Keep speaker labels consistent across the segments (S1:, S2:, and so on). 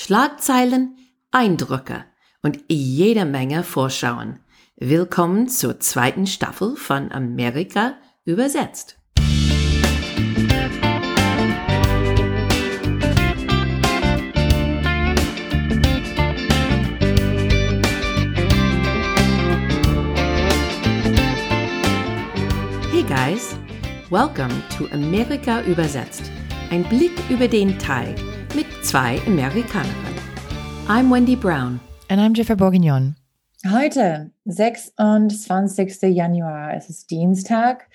S1: Schlagzeilen, Eindrücke und jede Menge Vorschauen. Willkommen zur zweiten Staffel von Amerika übersetzt. Hey guys, welcome to Amerika übersetzt. Ein Blick über den Teig zwei Amerikanerinnen. I'm Wendy Brown.
S2: And I'm Jennifer Bourguignon.
S3: Heute, 26. Januar, es ist Dienstag.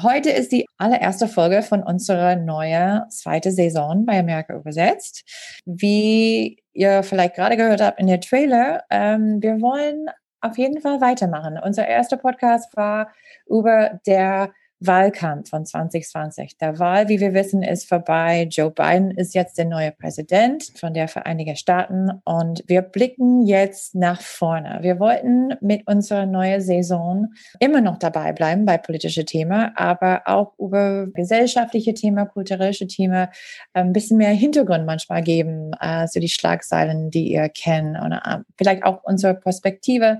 S3: Heute ist die allererste Folge von unserer neuen zweiten Saison bei Amerika übersetzt. Wie ihr vielleicht gerade gehört habt in der Trailer, ähm, wir wollen auf jeden Fall weitermachen. Unser erster Podcast war über der Wahlkampf von 2020. Der Wahl, wie wir wissen, ist vorbei. Joe Biden ist jetzt der neue Präsident von der Vereinigten Staaten und wir blicken jetzt nach vorne. Wir wollten mit unserer neuen Saison immer noch dabei bleiben bei politischen Themen, aber auch über gesellschaftliche Themen, kulturelle Themen ein bisschen mehr Hintergrund manchmal geben, also die Schlagzeilen, die ihr kennt und äh, vielleicht auch unsere Perspektive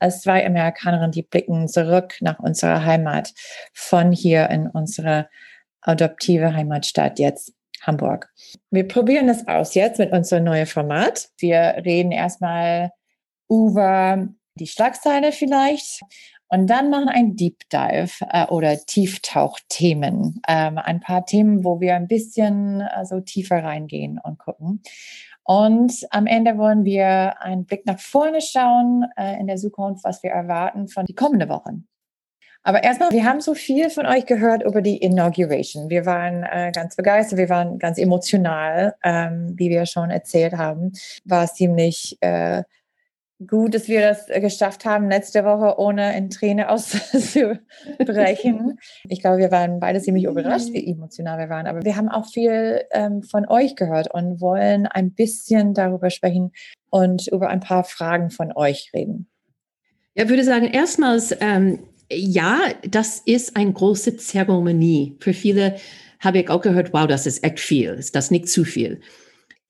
S3: als zwei Amerikanerinnen, die blicken zurück nach unserer Heimat von hier in unsere adoptive Heimatstadt jetzt. Hamburg. Wir probieren das aus jetzt mit unserem neuen Format. Wir reden erstmal über die Schlagzeile vielleicht und dann machen ein Deep Dive äh, oder Tieftauchthemen. Ähm, ein paar Themen, wo wir ein bisschen äh, so tiefer reingehen und gucken. Und am Ende wollen wir einen Blick nach vorne schauen äh, in der Zukunft, was wir erwarten von die kommenden Wochen. Aber erstmal, wir haben so viel von euch gehört über die Inauguration. Wir waren äh, ganz begeistert, wir waren ganz emotional, ähm, wie wir schon erzählt haben. War ziemlich äh, gut, dass wir das äh, geschafft haben, letzte Woche ohne in Träne auszubrechen. ich glaube, wir waren beide ziemlich überrascht, wie emotional wir waren. Aber wir haben auch viel ähm, von euch gehört und wollen ein bisschen darüber sprechen und über ein paar Fragen von euch reden.
S1: Ja, würde sagen, erstmals, ähm, ja, das ist eine große Zeremonie. Für viele habe ich auch gehört, wow, das ist echt viel. Ist das nicht zu viel?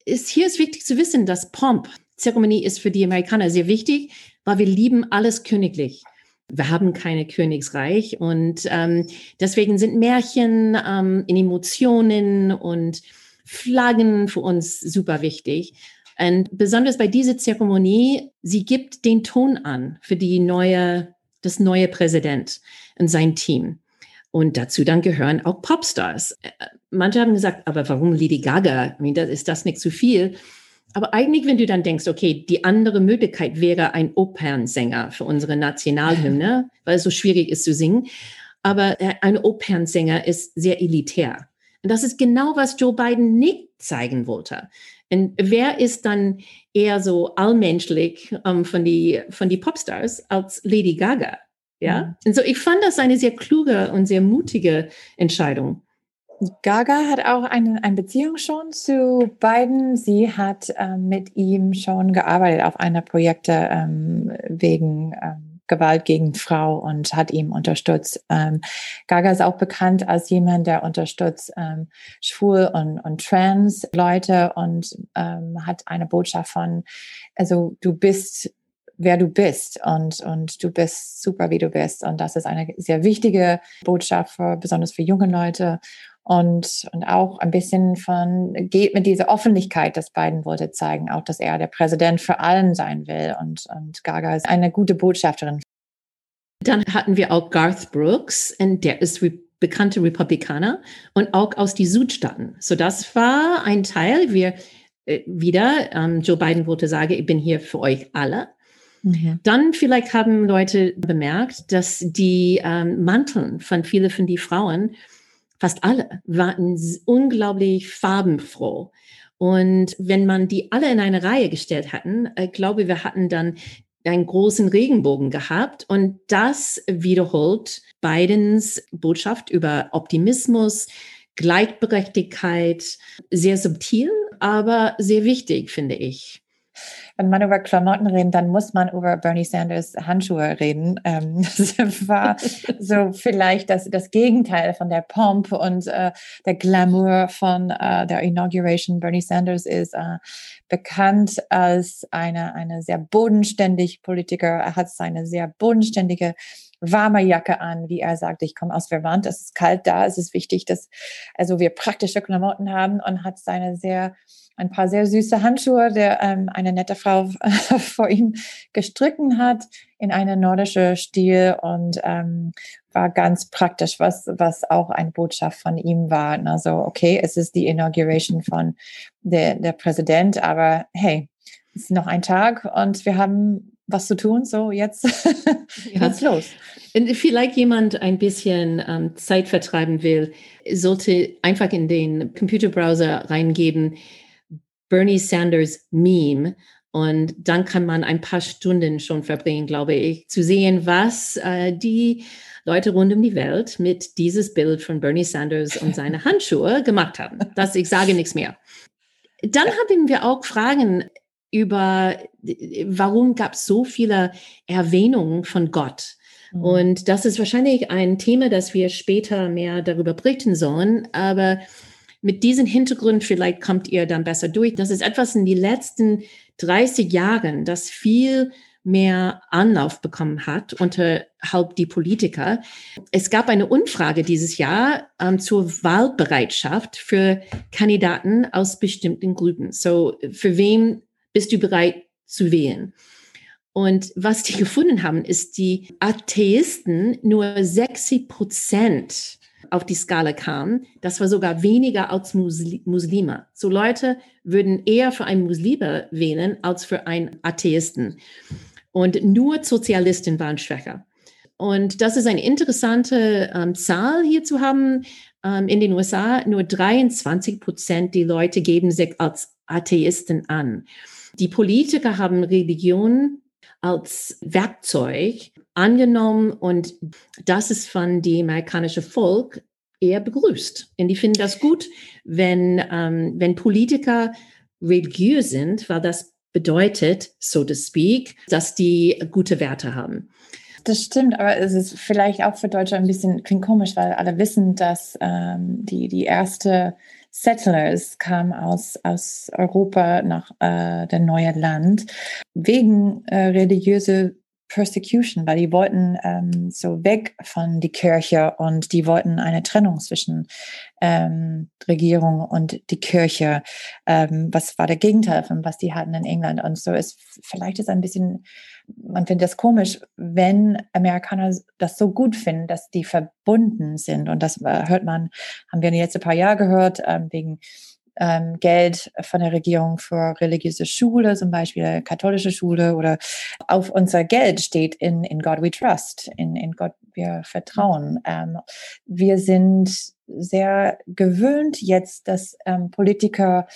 S1: Ist, hier ist wichtig zu wissen, dass Pomp Zeremonie ist für die Amerikaner sehr wichtig, weil wir lieben alles königlich. Wir haben keine Königsreich und ähm, deswegen sind Märchen ähm, in Emotionen und Flaggen für uns super wichtig. Und besonders bei dieser Zeremonie, sie gibt den Ton an für die neue, das neue Präsident und sein Team. Und dazu dann gehören auch Popstars. Äh, manche haben gesagt, aber warum Lady Gaga? I mean, ist das nicht zu viel? Aber eigentlich, wenn du dann denkst, okay, die andere Möglichkeit wäre ein Opernsänger für unsere Nationalhymne, weil es so schwierig ist zu singen. Aber äh, ein Opernsänger ist sehr elitär. Und das ist genau, was Joe Biden nicht zeigen wollte. Und wer ist dann eher so allmenschlich ähm, von die, von die Popstars als Lady Gaga? Ja. Mhm. Und so, ich fand das eine sehr kluge und sehr mutige Entscheidung.
S3: Gaga hat auch eine, eine Beziehung schon zu Biden. Sie hat ähm, mit ihm schon gearbeitet auf einer Projekte ähm, wegen ähm, Gewalt gegen Frau und hat ihm unterstützt. Ähm, Gaga ist auch bekannt als jemand, der unterstützt ähm, schwul und, und trans Leute und ähm, hat eine Botschaft von, also du bist wer du bist und, und du bist super, wie du bist. Und das ist eine sehr wichtige Botschaft, für, besonders für junge Leute und, und auch ein bisschen von, geht mit dieser Offenlichkeit, das Biden wollte zeigen, auch, dass er der Präsident für allen sein will und, und Gaga ist eine gute Botschafterin.
S1: Dann hatten wir auch Garth Brooks, und der ist re bekannte Republikaner und auch aus die Südstaaten. So das war ein Teil. Wir äh, wieder, ähm, Joe Biden wollte sagen, ich bin hier für euch alle. Mhm. Dann vielleicht haben Leute bemerkt, dass die ähm, Manteln von vielen von die Frauen fast alle waren unglaublich farbenfroh. Und wenn man die alle in eine Reihe gestellt hatten, äh, glaube wir hatten dann einen großen Regenbogen gehabt und das wiederholt Bidens Botschaft über Optimismus, Gleichberechtigkeit, sehr subtil, aber sehr wichtig, finde ich.
S3: Wenn man über Klamotten redet, dann muss man über Bernie Sanders Handschuhe reden. Ähm, das war so vielleicht das, das Gegenteil von der Pomp und äh, der Glamour von äh, der Inauguration. Bernie Sanders ist äh, bekannt als eine, eine sehr bodenständig Politiker. Er hat seine sehr bodenständige warme Jacke an, wie er sagt, ich komme aus Vermont, es ist kalt da, es ist wichtig, dass also wir praktische Klamotten haben und hat seine sehr ein paar sehr süße Handschuhe, der ähm, eine nette Frau vor ihm gestricken hat in eine nordische Stil und ähm, war ganz praktisch, was, was auch eine Botschaft von ihm war. Also, okay, es ist die Inauguration von der, der Präsident, aber hey, es ist noch ein Tag und wir haben was zu tun, so jetzt ja. geht's los.
S1: Vielleicht jemand ein bisschen ähm, Zeit vertreiben will, sollte einfach in den Computerbrowser reingeben, Bernie Sanders Meme. Und dann kann man ein paar Stunden schon verbringen, glaube ich, zu sehen, was äh, die Leute rund um die Welt mit dieses Bild von Bernie Sanders und seine Handschuhe gemacht haben. Das, ich sage nichts mehr. Dann haben wir auch Fragen über, warum gab es so viele Erwähnungen von Gott? Mhm. Und das ist wahrscheinlich ein Thema, das wir später mehr darüber berichten sollen. Aber mit diesem Hintergrund vielleicht kommt ihr dann besser durch. Das ist etwas in den letzten 30 Jahren, das viel mehr Anlauf bekommen hat unterhalb die Politiker. Es gab eine Umfrage dieses Jahr ähm, zur Wahlbereitschaft für Kandidaten aus bestimmten Gruppen. So, für wen bist du bereit zu wählen? Und was die gefunden haben, ist, die Atheisten nur 60 Prozent auf die Skala kam, das war sogar weniger als Muslime. So Leute würden eher für einen Muslime wählen als für einen Atheisten. Und nur Sozialisten waren schwächer. Und das ist eine interessante ähm, Zahl hier zu haben. Ähm, in den USA nur 23 Prozent die Leute geben sich als Atheisten an. Die Politiker haben Religion als Werkzeug angenommen und das ist von dem amerikanischen Volk eher begrüßt. Und die finden das gut, wenn, ähm, wenn Politiker religiös sind, weil das bedeutet, so to speak, dass die gute Werte haben.
S3: Das stimmt, aber es ist vielleicht auch für Deutschland ein bisschen klingt komisch, weil alle wissen, dass ähm, die, die erste Settlers kamen aus, aus Europa nach äh, der neue Land. Wegen äh, religiöse Persecution, weil die wollten ähm, so weg von die Kirche und die wollten eine Trennung zwischen ähm, Regierung und die Kirche. Ähm, was war der Gegenteil von was die hatten in England? Und so ist vielleicht ist ein bisschen, man findet das komisch, wenn Amerikaner das so gut finden, dass die verbunden sind. Und das äh, hört man, haben wir in den letzten paar Jahren gehört, ähm, wegen ähm, Geld von der Regierung für religiöse Schule, zum Beispiel katholische Schule oder auf unser Geld steht in, in God we trust, in, in Gott wir vertrauen. Ähm, wir sind sehr gewöhnt jetzt, dass ähm, Politiker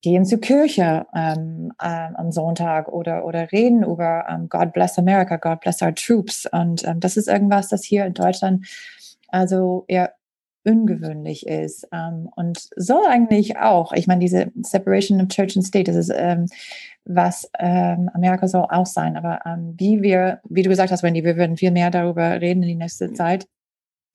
S3: gehen zur Kirche ähm, äh, am Sonntag oder, oder reden über ähm, God bless America, God bless our troops. Und ähm, das ist irgendwas, das hier in Deutschland also eher ungewöhnlich ist ähm, und soll eigentlich auch, ich meine, diese Separation of Church and State, das ist ähm, was ähm, Amerika soll auch sein, aber ähm, wie wir, wie du gesagt hast, Wendy, wir würden viel mehr darüber reden in die nächste Zeit,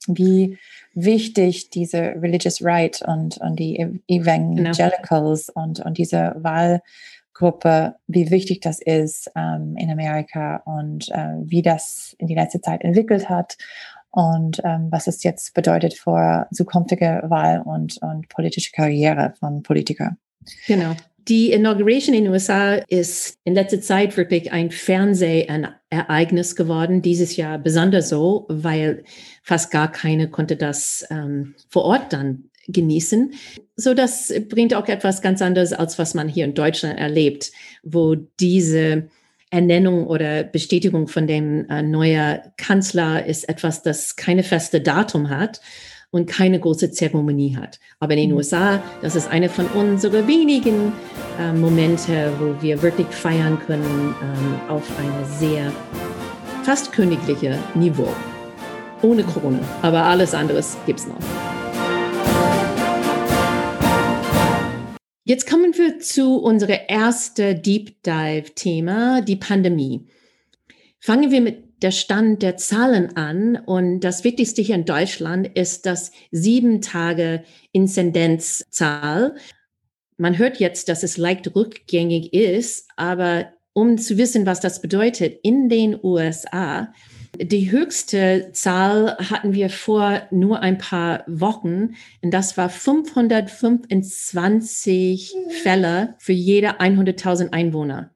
S3: wie wichtig diese Religious Right und, und die genau. Evangelicals genau. und, und diese Wahlgruppe, wie wichtig das ist ähm, in Amerika und äh, wie das in die letzte Zeit entwickelt hat und ähm, was es jetzt bedeutet für zukünftige Wahl und, und politische Karriere von Politikern.
S1: Genau. Die Inauguration in den USA ist in letzter Zeit wirklich ein Fernsehereignis geworden. Dieses Jahr besonders so, weil fast gar keine konnte das ähm, vor Ort dann genießen. So, das bringt auch etwas ganz anderes, als was man hier in Deutschland erlebt, wo diese Ernennung oder Bestätigung von dem äh, neuen Kanzler ist etwas, das keine feste Datum hat und keine große Zeremonie hat. Aber in den mhm. USA, das ist eine von unseren wenigen äh, Momente, wo wir wirklich feiern können ähm, auf eine sehr fast königliche Niveau. Ohne Krone, aber alles anderes gibt es noch. Jetzt kommen wir zu unserem ersten Deep Dive-Thema, die Pandemie. Fangen wir mit der Stand der Zahlen an. Und das Wichtigste hier in Deutschland ist das sieben Tage Inzidenzzahl. Man hört jetzt, dass es leicht rückgängig ist, aber um zu wissen, was das bedeutet, in den USA die höchste Zahl hatten wir vor nur ein paar Wochen und das war 525 Fälle für jede 100.000 Einwohner.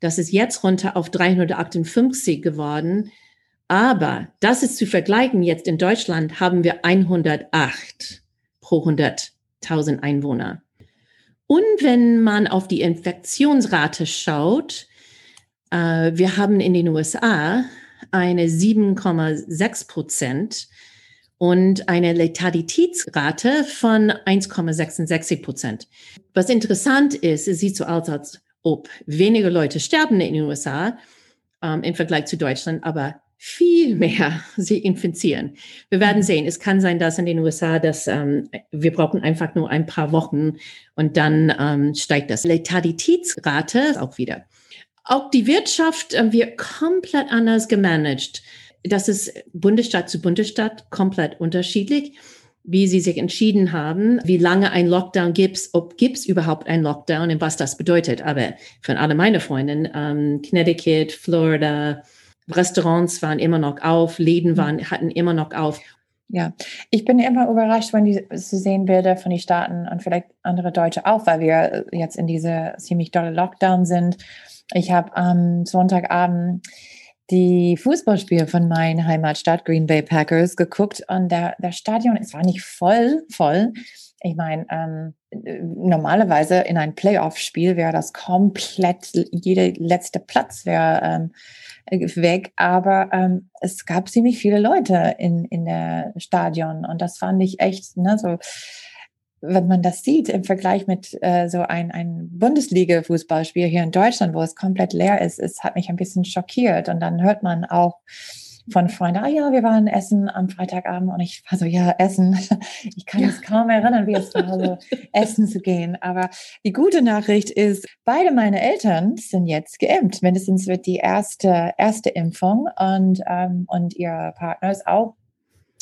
S1: Das ist jetzt runter auf 358 geworden. Aber das ist zu vergleichen. Jetzt in Deutschland haben wir 108 pro 100.000 Einwohner. Und wenn man auf die Infektionsrate schaut, äh, wir haben in den USA eine 7,6 Prozent und eine Letalitätsrate von 1,66 Prozent. Was interessant ist, es sieht so aus, als ob weniger Leute sterben in den USA ähm, im Vergleich zu Deutschland, aber viel mehr sie infizieren. Wir werden sehen. Es kann sein, dass in den USA, dass ähm, wir brauchen einfach nur ein paar Wochen und dann ähm, steigt das Letalitätsrate auch wieder. Auch die Wirtschaft äh, wird komplett anders gemanagt. Das ist Bundesstaat zu Bundesstaat komplett unterschiedlich, wie sie sich entschieden haben, wie lange ein Lockdown gibt, ob gibt es überhaupt ein Lockdown und was das bedeutet. Aber von alle meine Freundinnen, ähm, Connecticut, Florida, Restaurants waren immer noch auf, Läden waren, hatten immer noch auf.
S3: Ja, ich bin immer überrascht, wenn ich zu sehen Bilder von den Staaten und vielleicht andere Deutsche auch, weil wir jetzt in diese ziemlich dolle Lockdown sind ich habe am Sonntagabend die Fußballspiele von meiner Heimatstadt Green Bay Packers geguckt und der, der Stadion, es war nicht voll, voll. Ich meine, ähm, normalerweise in ein Playoff-Spiel wäre das komplett, jeder letzte Platz wäre ähm, weg, aber ähm, es gab ziemlich viele Leute in, in der Stadion und das fand ich echt, ne, so wenn man das sieht im Vergleich mit äh, so ein, ein Bundesliga-Fußballspiel hier in Deutschland, wo es komplett leer ist, es hat mich ein bisschen schockiert. Und dann hört man auch von Freunden, ah ja, wir waren essen am Freitagabend und ich war so, ja, essen. Ich kann ja. es kaum erinnern, wie es war, so essen zu gehen. Aber die gute Nachricht ist, beide meine Eltern sind jetzt geimpft. Mindestens wird die erste, erste Impfung und, ähm, und ihr Partner ist auch.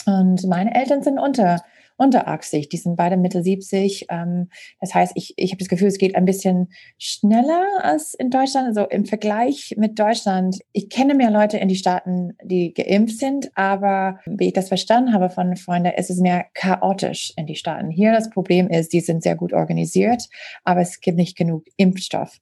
S3: Und meine Eltern sind unter unterachsig. Die sind beide Mitte 70. Ähm, das heißt, ich, ich habe das Gefühl, es geht ein bisschen schneller als in Deutschland. Also im Vergleich mit Deutschland, ich kenne mehr Leute in die Staaten, die geimpft sind, aber wie ich das verstanden habe von Freunden, ist es mehr chaotisch in die Staaten. Hier das Problem ist, die sind sehr gut organisiert, aber es gibt nicht genug Impfstoff.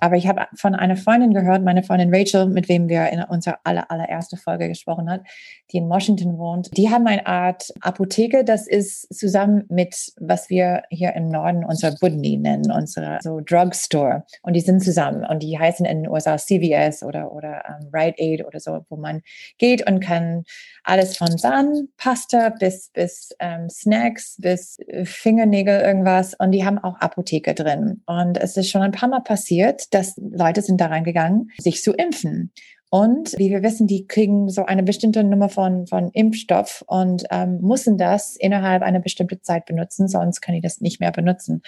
S3: Aber ich habe von einer Freundin gehört, meine Freundin Rachel, mit wem wir in unserer aller, allererste Folge gesprochen hat, die in Washington wohnt. Die haben eine Art Apotheke, das ist zusammen mit, was wir hier im Norden unser Budni nennen, unsere so Drugstore. Und die sind zusammen und die heißen in den USA CVS oder, oder um, Rite Aid oder so, wo man geht und kann alles von Zahnpasta bis, bis ähm, Snacks, bis Fingernägel, irgendwas. Und die haben auch Apotheke drin. Und es ist schon ein paar Mal passiert, dass Leute sind da reingegangen, sich zu impfen. Und wie wir wissen, die kriegen so eine bestimmte Nummer von, von Impfstoff und ähm, müssen das innerhalb einer bestimmten Zeit benutzen, sonst können die das nicht mehr benutzen.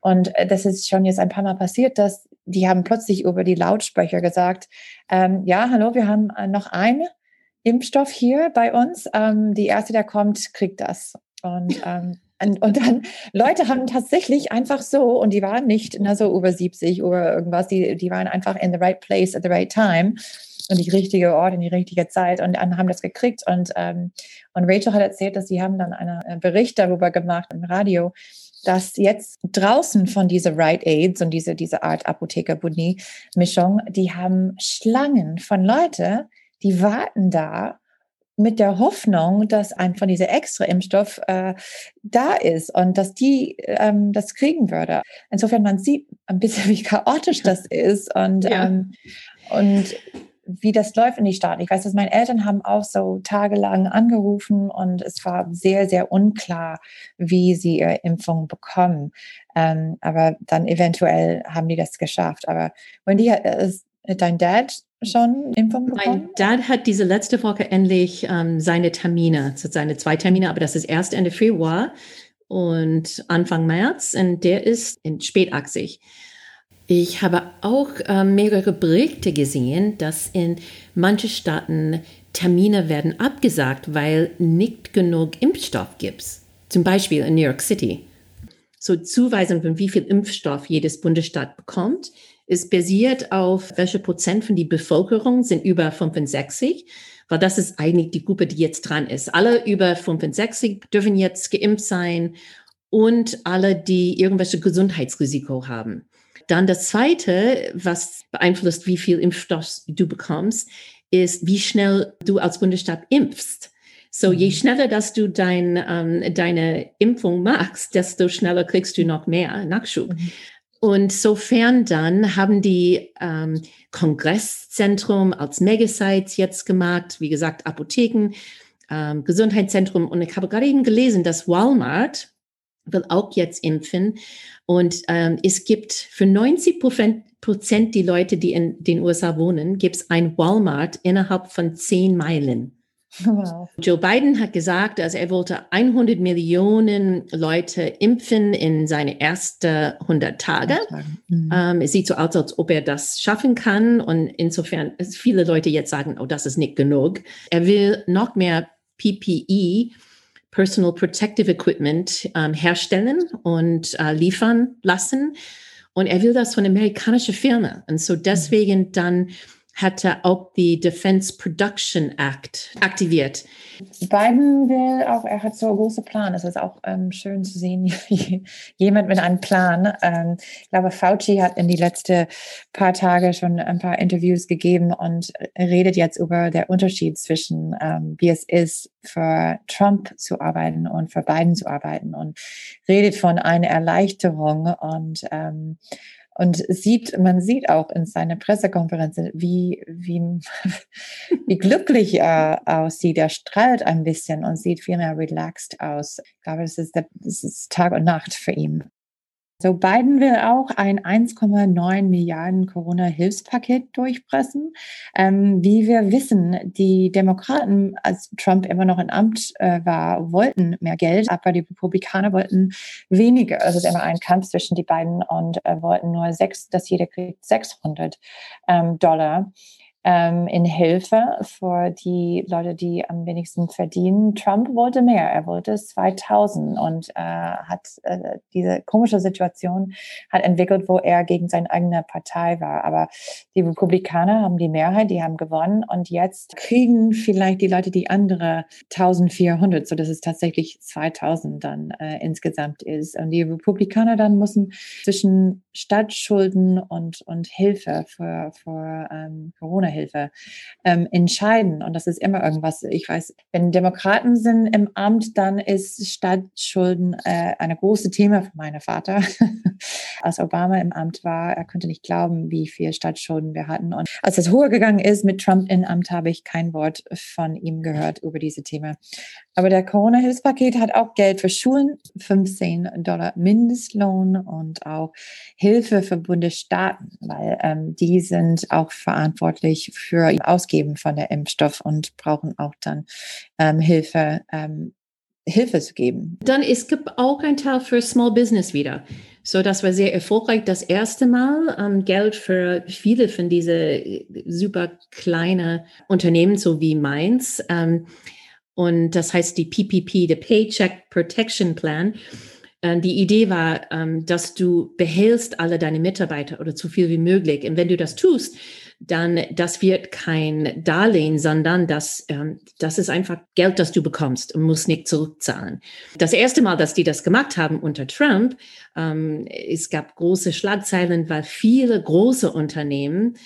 S3: Und äh, das ist schon jetzt ein paar Mal passiert, dass die haben plötzlich über die Lautsprecher gesagt, ähm, ja, hallo, wir haben äh, noch einen Impfstoff hier bei uns. Ähm, die erste, der kommt, kriegt das. Und ähm, und, und, dann, Leute haben tatsächlich einfach so, und die waren nicht na, so über 70 oder irgendwas, die, die waren einfach in the right place at the right time und die richtige Ort in die richtige Zeit und haben das gekriegt. Und, ähm, und Rachel hat erzählt, dass sie haben dann einen äh, Bericht darüber gemacht im Radio, dass jetzt draußen von dieser Rite Aids und diese, diese Art Apotheker-Buni-Mischung, die haben Schlangen von Leute, die warten da mit der Hoffnung, dass ein von dieser extra Impfstoff äh, da ist und dass die ähm, das kriegen würde. Insofern man sieht ein bisschen, wie chaotisch das ist und ja. ähm, und wie das läuft in die Staaten. Ich weiß, dass meine Eltern haben auch so tagelang angerufen und es war sehr, sehr unklar, wie sie ihre Impfung bekommen. Ähm, aber dann eventuell haben die das geschafft. Aber Wendy, ist dein Dad schon Impfung bekommen?
S1: Mein Dad hat diese letzte Woche endlich ähm, seine Termine, seine zwei Termine, aber das ist erst Ende Februar. und Anfang März und der ist in spätachsig. Ich habe auch äh, mehrere Berichte gesehen, dass in manchen Staaten Termine werden abgesagt, weil nicht genug Impfstoff gibt. Zum Beispiel in New York City. So Zuweisung von wie viel Impfstoff jedes Bundesstaat bekommt, ist basiert auf welche Prozent von der Bevölkerung sind über 65, weil das ist eigentlich die Gruppe, die jetzt dran ist. Alle über 65 dürfen jetzt geimpft sein und alle, die irgendwelche Gesundheitsrisiko haben. Dann das zweite, was beeinflusst, wie viel Impfstoff du bekommst, ist, wie schnell du als Bundesstaat impfst. So je mhm. schneller, dass du dein, ähm, deine Impfung machst, desto schneller kriegst du noch mehr Nachschub. Mhm. Und sofern dann haben die ähm, Kongresszentrum als Megasites jetzt gemacht, wie gesagt, Apotheken, ähm, Gesundheitszentrum. Und ich habe gerade eben gelesen, dass Walmart will auch jetzt impfen. Und ähm, es gibt für 90 Prozent die Leute, die in den USA wohnen, gibt es ein Walmart innerhalb von zehn Meilen. Wow. Joe Biden hat gesagt, dass er wollte 100 Millionen Leute impfen in seine ersten 100 Tage. Mhm. Ähm, es sieht so aus, als ob er das schaffen kann. Und insofern, viele Leute jetzt sagen, oh, das ist nicht genug. Er will noch mehr PPE, Personal Protective Equipment, ähm, herstellen und äh, liefern lassen. Und er will das von amerikanischer Firma. Und so mhm. deswegen dann hatte auch die Defense Production Act aktiviert.
S3: Biden will auch, er hat so große Pläne. Es ist auch ähm, schön zu sehen, jemand mit einem Plan. Ähm, ich glaube, Fauci hat in die letzten paar Tage schon ein paar Interviews gegeben und redet jetzt über den Unterschied zwischen, ähm, wie es ist, für Trump zu arbeiten und für Biden zu arbeiten und redet von einer Erleichterung und ähm, und sieht, man sieht auch in seiner Pressekonferenz, wie, wie, wie glücklich er aussieht. Er strahlt ein bisschen und sieht viel mehr relaxed aus. Ich glaube, das ist, das ist Tag und Nacht für ihn. So, Biden will auch ein 1,9 Milliarden Corona-Hilfspaket durchpressen. Ähm, wie wir wissen, die Demokraten, als Trump immer noch in Amt äh, war, wollten mehr Geld, aber die Republikaner wollten weniger. Es ist immer ein Kampf zwischen die beiden und äh, wollten nur sechs, dass jeder kriegt 600 ähm, Dollar in Hilfe für die Leute, die am wenigsten verdienen. Trump wollte mehr, er wollte 2000 und äh, hat äh, diese komische Situation hat entwickelt, wo er gegen seine eigene Partei war. Aber die Republikaner haben die Mehrheit, die haben gewonnen und jetzt kriegen vielleicht die Leute die andere 1400, so dass es tatsächlich 2000 dann äh, insgesamt ist. Und die Republikaner dann müssen zwischen Staatsschulden und, und Hilfe für, für ähm, Corona Hilfe ähm, entscheiden. Und das ist immer irgendwas. Ich weiß, wenn Demokraten sind im Amt, dann ist Staatsschulden äh, eine große Thema für meinen Vater. als Obama im Amt war, er konnte nicht glauben, wie viel Staatsschulden wir hatten. Und als es hoher gegangen ist mit Trump im Amt, habe ich kein Wort von ihm gehört über diese Thema. Aber der Corona-Hilfspaket hat auch Geld für Schulen, 15 Dollar Mindestlohn und auch Hilfe für Bundesstaaten, weil ähm, die sind auch verantwortlich für Ausgeben von der Impfstoff und brauchen auch dann ähm, Hilfe, ähm, Hilfe zu geben.
S1: Dann es gibt auch ein Teil für Small Business wieder. So, das war sehr erfolgreich das erste Mal. Ähm, Geld für viele von diese super kleine Unternehmen, so wie meins. Ähm, und das heißt die PPP, the Paycheck Protection Plan. Äh, die Idee war, ähm, dass du behältst alle deine Mitarbeiter oder so viel wie möglich. Und wenn du das tust, dann das wird kein Darlehen, sondern das, ähm, das ist einfach Geld, das du bekommst und musst nicht zurückzahlen. Das erste Mal, dass die das gemacht haben unter Trump, ähm, es gab große Schlagzeilen, weil viele große Unternehmen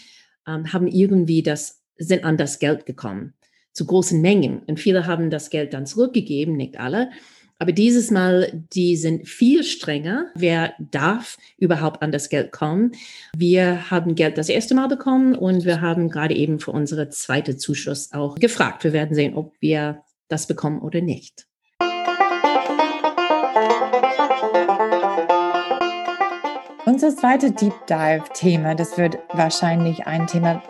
S1: ähm, haben irgendwie das, sind an das Geld gekommen zu großen Mengen. Und viele haben das Geld dann zurückgegeben, nicht alle. Aber dieses Mal, die sind viel strenger. Wer darf überhaupt an das Geld kommen? Wir haben Geld das erste Mal bekommen und wir haben gerade eben für unsere zweite Zuschuss auch gefragt. Wir werden sehen, ob wir das bekommen oder nicht.
S3: Unser zweites Deep Dive-Thema, das wird wahrscheinlich ein Thema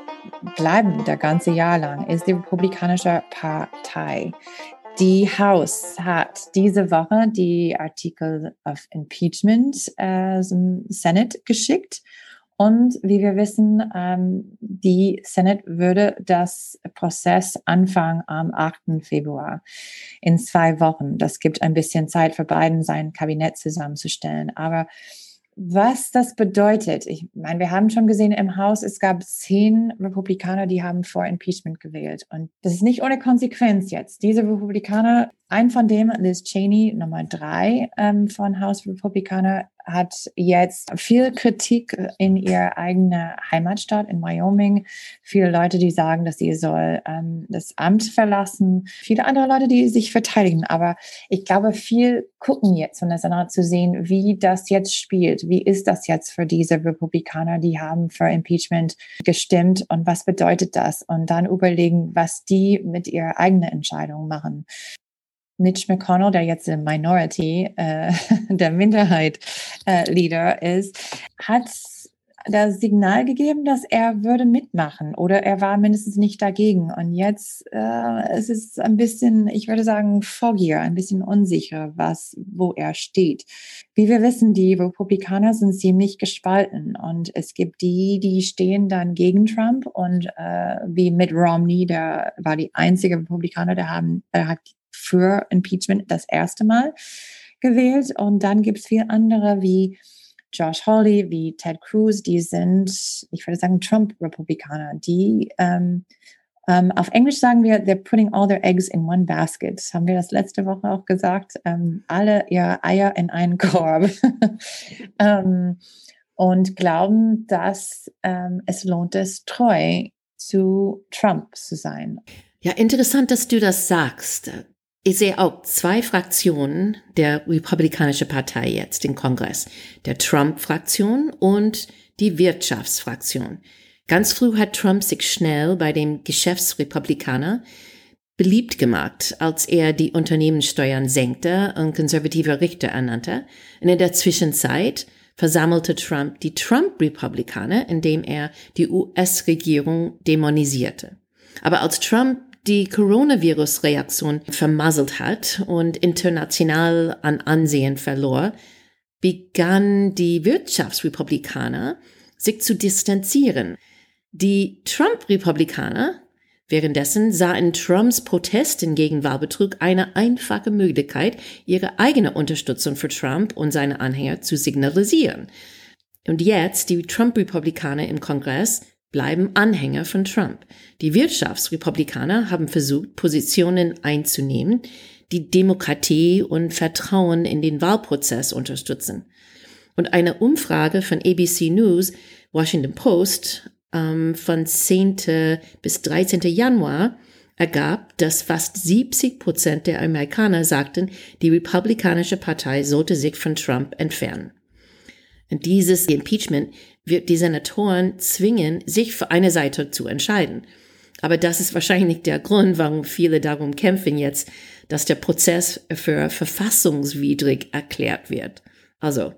S3: bleiben, der ganze Jahr lang, ist die Republikanische Partei. Die House hat diese Woche die Artikel of Impeachment äh, zum Senate geschickt. Und wie wir wissen, ähm, die Senate würde das Prozess anfangen am 8. Februar in zwei Wochen. Das gibt ein bisschen Zeit für Biden, sein Kabinett zusammenzustellen. Aber was das bedeutet. Ich meine, wir haben schon gesehen im Haus, es gab zehn Republikaner, die haben vor Impeachment gewählt. Und das ist nicht ohne Konsequenz jetzt. Diese Republikaner, ein von dem, Liz Cheney, Nummer drei ähm, von Haus Republikaner, hat jetzt viel Kritik in ihrer eigenen Heimatstadt in Wyoming. Viele Leute, die sagen, dass sie soll ähm, das Amt verlassen. Viele andere Leute, die sich verteidigen. Aber ich glaube, viel gucken jetzt von der Senat zu sehen, wie das jetzt spielt. Wie ist das jetzt für diese Republikaner, die haben für Impeachment gestimmt und was bedeutet das? Und dann überlegen, was die mit ihrer eigenen Entscheidung machen. Mitch McConnell, der jetzt im Minority, äh, der Minderheit äh, Leader ist, hat das Signal gegeben, dass er würde mitmachen oder er war mindestens nicht dagegen. Und jetzt äh, es ist es ein bisschen, ich würde sagen, foggier, ein bisschen unsicher, was, wo er steht. Wie wir wissen, die Republikaner sind ziemlich gespalten und es gibt die, die stehen dann gegen Trump und äh, wie Mitt Romney, der war die einzige Republikaner, der haben, der hat für Impeachment das erste Mal gewählt. Und dann gibt es viele andere wie Josh Hawley, wie Ted Cruz, die sind, ich würde sagen, Trump-Republikaner, die ähm, ähm, auf Englisch sagen wir, they're putting all their eggs in one basket. Haben wir das letzte Woche auch gesagt? Ähm, alle ihre Eier in einen Korb. ähm, und glauben, dass ähm, es lohnt es, treu zu Trump zu sein.
S1: Ja, interessant, dass du das sagst. Ich sehe auch zwei Fraktionen der Republikanischen Partei jetzt im Kongress. Der Trump-Fraktion und die Wirtschaftsfraktion. Ganz früh hat Trump sich schnell bei dem Geschäftsrepublikaner beliebt gemacht, als er die Unternehmenssteuern senkte und konservative Richter ernannte. Und in der Zwischenzeit versammelte Trump die Trump-Republikaner, indem er die US-Regierung dämonisierte. Aber als Trump die Coronavirus-Reaktion vermasselt hat und international an Ansehen verlor, begann die Wirtschaftsrepublikaner sich zu distanzieren. Die Trump-Republikaner währenddessen sahen Trumps Protesten gegen Wahlbetrug eine einfache Möglichkeit, ihre eigene Unterstützung für Trump und seine Anhänger zu signalisieren. Und jetzt die Trump-Republikaner im Kongress bleiben Anhänger von Trump. Die Wirtschaftsrepublikaner haben versucht, Positionen einzunehmen, die Demokratie und Vertrauen in den Wahlprozess unterstützen. Und eine Umfrage von ABC News, Washington Post, ähm, von 10. bis 13. Januar ergab, dass fast 70 Prozent der Amerikaner sagten, die Republikanische Partei sollte sich von Trump entfernen. Und dieses Impeachment wird die Senatoren zwingen, sich für eine Seite zu entscheiden. Aber das ist wahrscheinlich der Grund, warum viele darum kämpfen jetzt, dass der Prozess für verfassungswidrig erklärt wird. Also,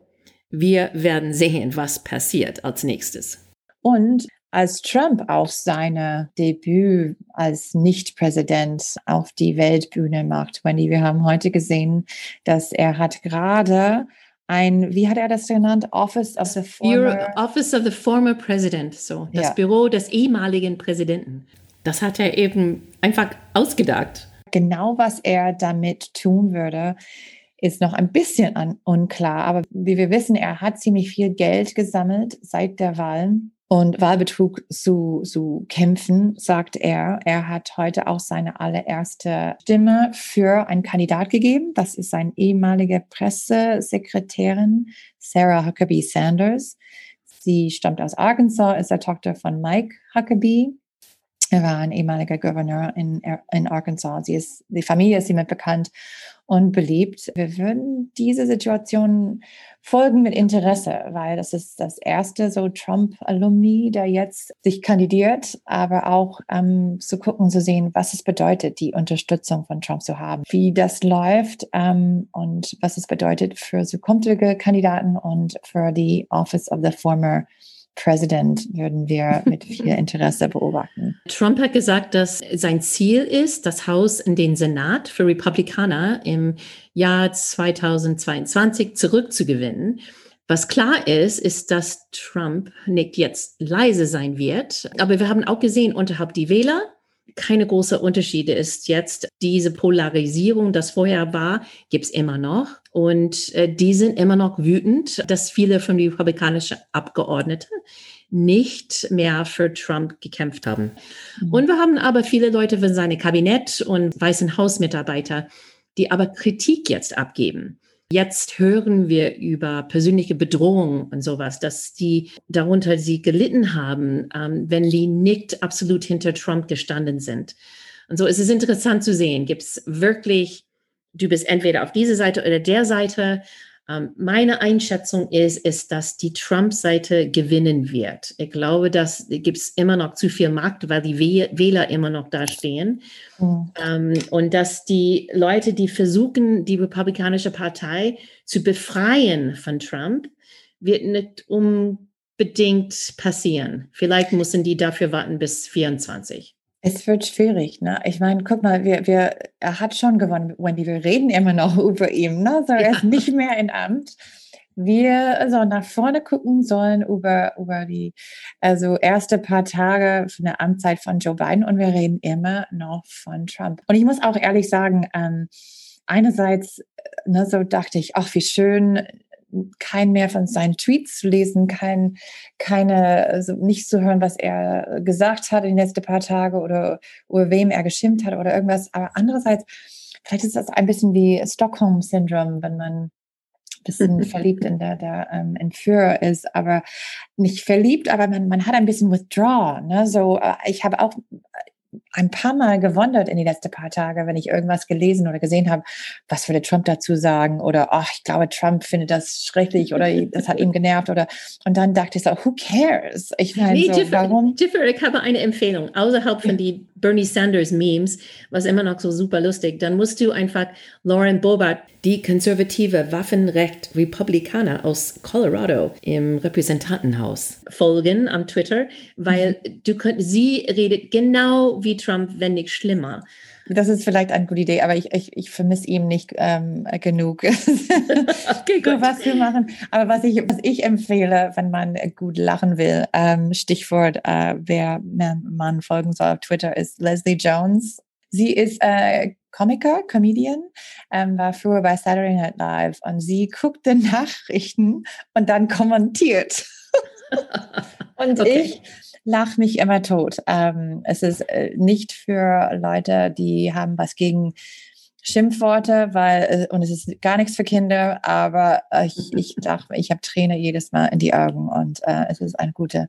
S1: wir werden sehen, was passiert als nächstes.
S3: Und als Trump auch seine Debüt als Nicht-Präsident auf die Weltbühne macht, Wendy, wir haben heute gesehen, dass er hat gerade ein, wie hat er das genannt? Office of the former
S1: Office of the former President, so das ja. Büro des ehemaligen Präsidenten. Das hat er eben einfach ausgedacht.
S3: Genau, was er damit tun würde, ist noch ein bisschen an, unklar. Aber wie wir wissen, er hat ziemlich viel Geld gesammelt seit der Wahl und Wahlbetrug zu, zu kämpfen, sagt er. Er hat heute auch seine allererste Stimme für einen Kandidat gegeben. Das ist seine ehemalige Pressesekretärin Sarah Huckabee Sanders. Sie stammt aus Arkansas, ist der Tochter von Mike Huckabee. Er war ein ehemaliger Gouverneur in, in Arkansas. Sie ist, die Familie ist ihm bekannt und beliebt. Wir würden diese Situation folgen mit Interesse, weil das ist das erste so Trump-Alumni, der jetzt sich kandidiert, aber auch ähm, zu gucken, zu sehen, was es bedeutet, die Unterstützung von Trump zu haben, wie das läuft ähm, und was es bedeutet für zukünftige Kandidaten und für die Office of the Former Präsident würden wir mit viel Interesse beobachten.
S1: Trump hat gesagt, dass sein Ziel ist, das Haus in den Senat für Republikaner im Jahr 2022 zurückzugewinnen. Was klar ist, ist, dass Trump nicht jetzt leise sein wird. Aber wir haben auch gesehen, unterhalb die Wähler keine große Unterschiede ist jetzt diese Polarisierung, das vorher war, gibt es immer noch. Und äh, die sind immer noch wütend, dass viele von den republikanischen Abgeordneten nicht mehr für Trump gekämpft haben. Mhm. Und wir haben aber viele Leute von seinem Kabinett und Weißen Hausmitarbeiter, die aber Kritik jetzt abgeben. Jetzt hören wir über persönliche Bedrohung und sowas, dass die darunter sie gelitten haben, ähm, wenn die nicht absolut hinter Trump gestanden sind. Und so ist es interessant zu sehen, gibt es wirklich, du bist entweder auf diese Seite oder der Seite meine Einschätzung ist, ist, dass die Trump-Seite gewinnen wird. Ich glaube, dass gibt es immer noch zu viel Markt, weil die Wähler immer noch da stehen. Mhm. Ähm, und dass die Leute, die versuchen, die Republikanische Partei zu befreien von Trump, wird nicht unbedingt passieren. Vielleicht müssen die dafür warten bis 24.
S3: Es wird schwierig, ne? Ich meine, guck mal, wir, wir, er hat schon gewonnen, Wendy. Wir reden immer noch über ihn, ne? So, er ist nicht mehr in Amt. Wir also nach vorne gucken sollen über, über die also erste paar Tage von der Amtszeit von Joe Biden und wir reden immer noch von Trump. Und ich muss auch ehrlich sagen, ähm, einerseits, ne, so dachte ich, ach, wie schön, kein mehr von seinen Tweets zu lesen, kein, keine, also nicht zu hören, was er gesagt hat in den letzten paar Tage oder über wem er geschimpft hat oder irgendwas. Aber andererseits, vielleicht ist das ein bisschen wie Stockholm-Syndrom, wenn man ein bisschen verliebt in der, der ähm, Entführer ist, aber nicht verliebt, aber man, man hat ein bisschen Withdraw. Ne? So, äh, ich habe auch ein paar Mal gewundert in die letzten paar Tage, wenn ich irgendwas gelesen oder gesehen habe, was würde Trump dazu sagen oder ach, ich glaube, Trump findet das schrecklich oder das hat ihn genervt oder und dann dachte ich so, who cares? Ich meine, nee, so,
S1: Jiffer, warum? Jiffer, ich habe eine Empfehlung, außerhalb von die Bernie Sanders Memes, was immer noch so super lustig, dann musst du einfach Lauren Boebert, die konservative Waffenrecht-Republikaner aus Colorado im Repräsentantenhaus, folgen am Twitter, weil mhm. du könnt, sie redet genau wie Trump, wenn nicht schlimmer.
S3: Das ist vielleicht eine gute Idee, aber ich, ich, ich vermisse ihm nicht ähm, genug, okay, gut. was zu machen. Aber was ich, was ich empfehle, wenn man gut lachen will, ähm, Stichwort, äh, wer man folgen soll auf Twitter, ist Leslie Jones. Sie ist äh, Comiker, Comedian, ähm, war früher bei Saturday Night Live und sie guckte Nachrichten und dann kommentiert. und okay. ich lach mich immer tot. Ähm, es ist äh, nicht für Leute, die haben was gegen Schimpfworte, weil äh, und es ist gar nichts für Kinder, aber äh, ich, ich dachte, ich habe Träne jedes Mal in die Augen und äh, es ist eine gute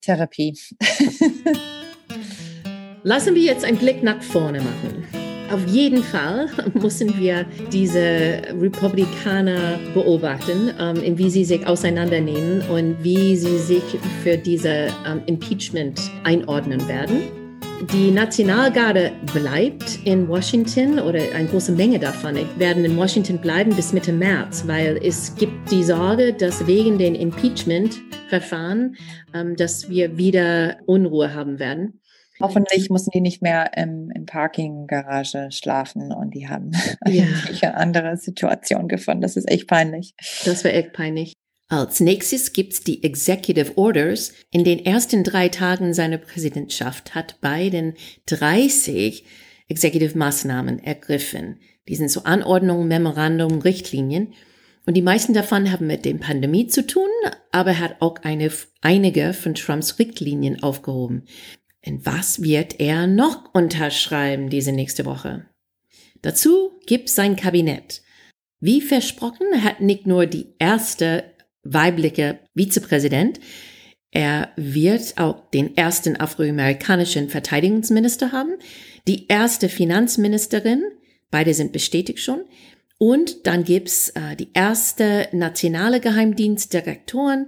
S3: Therapie.
S1: Lassen wir jetzt einen Blick nach vorne machen. Auf jeden Fall müssen wir diese Republikaner beobachten, ähm, wie sie sich auseinandernehmen und wie sie sich für diese ähm, Impeachment einordnen werden. Die Nationalgarde bleibt in Washington oder eine große Menge davon werden in Washington bleiben bis Mitte März, weil es gibt die Sorge, dass wegen den Impeachment-Verfahren, ähm, dass wir wieder Unruhe haben werden.
S3: Hoffentlich mussten die nicht mehr im, im Parking-Garage schlafen und die haben ja. eine andere Situation gefunden. Das ist echt peinlich.
S1: Das wäre echt peinlich. Als nächstes gibt's die Executive Orders. In den ersten drei Tagen seiner Präsidentschaft hat Biden 30 Executive Maßnahmen ergriffen. Die sind so Anordnungen, Memorandum, Richtlinien. Und die meisten davon haben mit dem Pandemie zu tun, aber er hat auch eine, einige von Trumps Richtlinien aufgehoben. Und was wird er noch unterschreiben diese nächste Woche? Dazu gibt sein Kabinett. Wie versprochen hat nicht nur die erste weibliche Vizepräsident, er wird auch den ersten afroamerikanischen Verteidigungsminister haben, die erste Finanzministerin, beide sind bestätigt schon, und dann gibt's äh, die erste nationale Geheimdienstdirektorin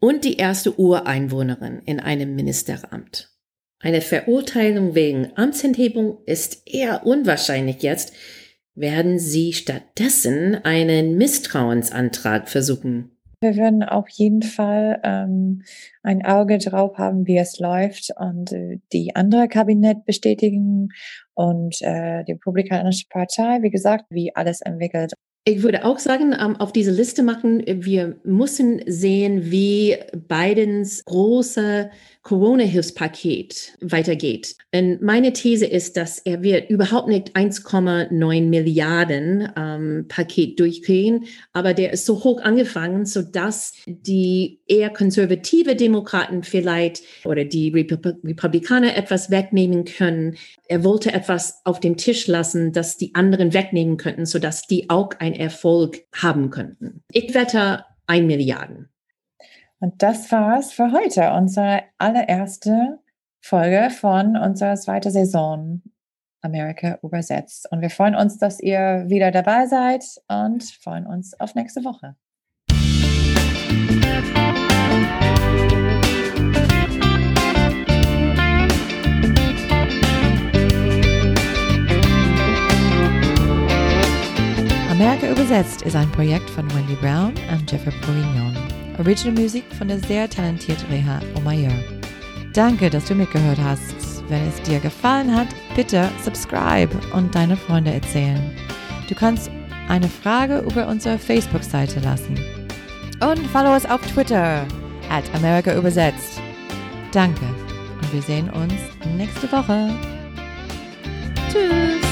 S1: und die erste Ureinwohnerin in einem Ministeramt. Eine Verurteilung wegen Amtsenthebung ist eher unwahrscheinlich jetzt, werden Sie stattdessen einen Misstrauensantrag versuchen.
S3: Wir werden auf jeden Fall ähm, ein Auge drauf haben, wie es läuft und äh, die andere Kabinett bestätigen und äh, die Republikanische Partei, wie gesagt, wie alles entwickelt.
S1: Ich würde auch sagen, ähm, auf diese Liste machen, wir müssen sehen, wie Bidens große Corona-Hilfspaket weitergeht. Und meine These ist, dass er wird überhaupt nicht 1,9 Milliarden ähm, Paket durchkriegen, aber der ist so hoch angefangen, so dass die eher konservative Demokraten vielleicht oder die Republikaner etwas wegnehmen können. Er wollte etwas auf dem Tisch lassen, das die anderen wegnehmen könnten, so dass die auch einen Erfolg haben könnten. Ich wette ein Milliarden.
S3: Und das war's für heute, unsere allererste Folge von unserer zweiten Saison Amerika übersetzt. Und wir freuen uns, dass ihr wieder dabei seid und freuen uns auf nächste Woche. Amerika übersetzt ist ein Projekt von Wendy Brown und Jeffrey Bourignon. Original Musik von der sehr talentierten Reha Omayer. Danke, dass du mitgehört hast. Wenn es dir gefallen hat, bitte subscribe und deine Freunde erzählen. Du kannst eine Frage über unsere Facebook-Seite lassen. Und follow uns auf Twitter at America übersetzt. Danke und wir sehen uns nächste Woche. Tschüss.